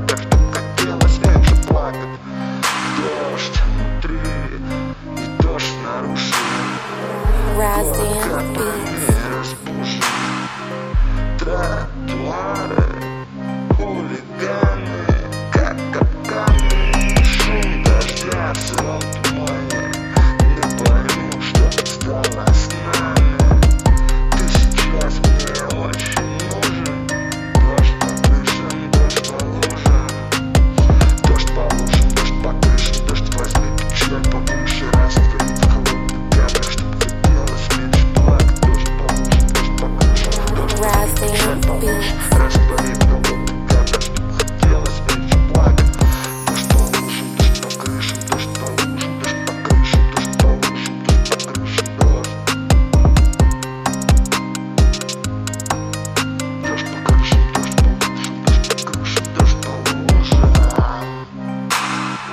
рядом Хотелось меньше плакать Дождь внутри И дождь наружу Город, разбужен Тротуары. be.